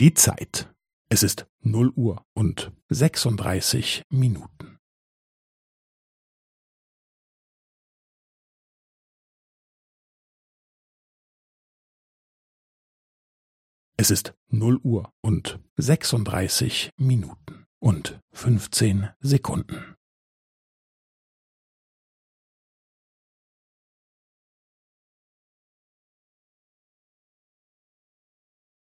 Die Zeit. Es ist 0 Uhr und 36 Minuten. Es ist 0 Uhr und 36 Minuten und 15 Sekunden.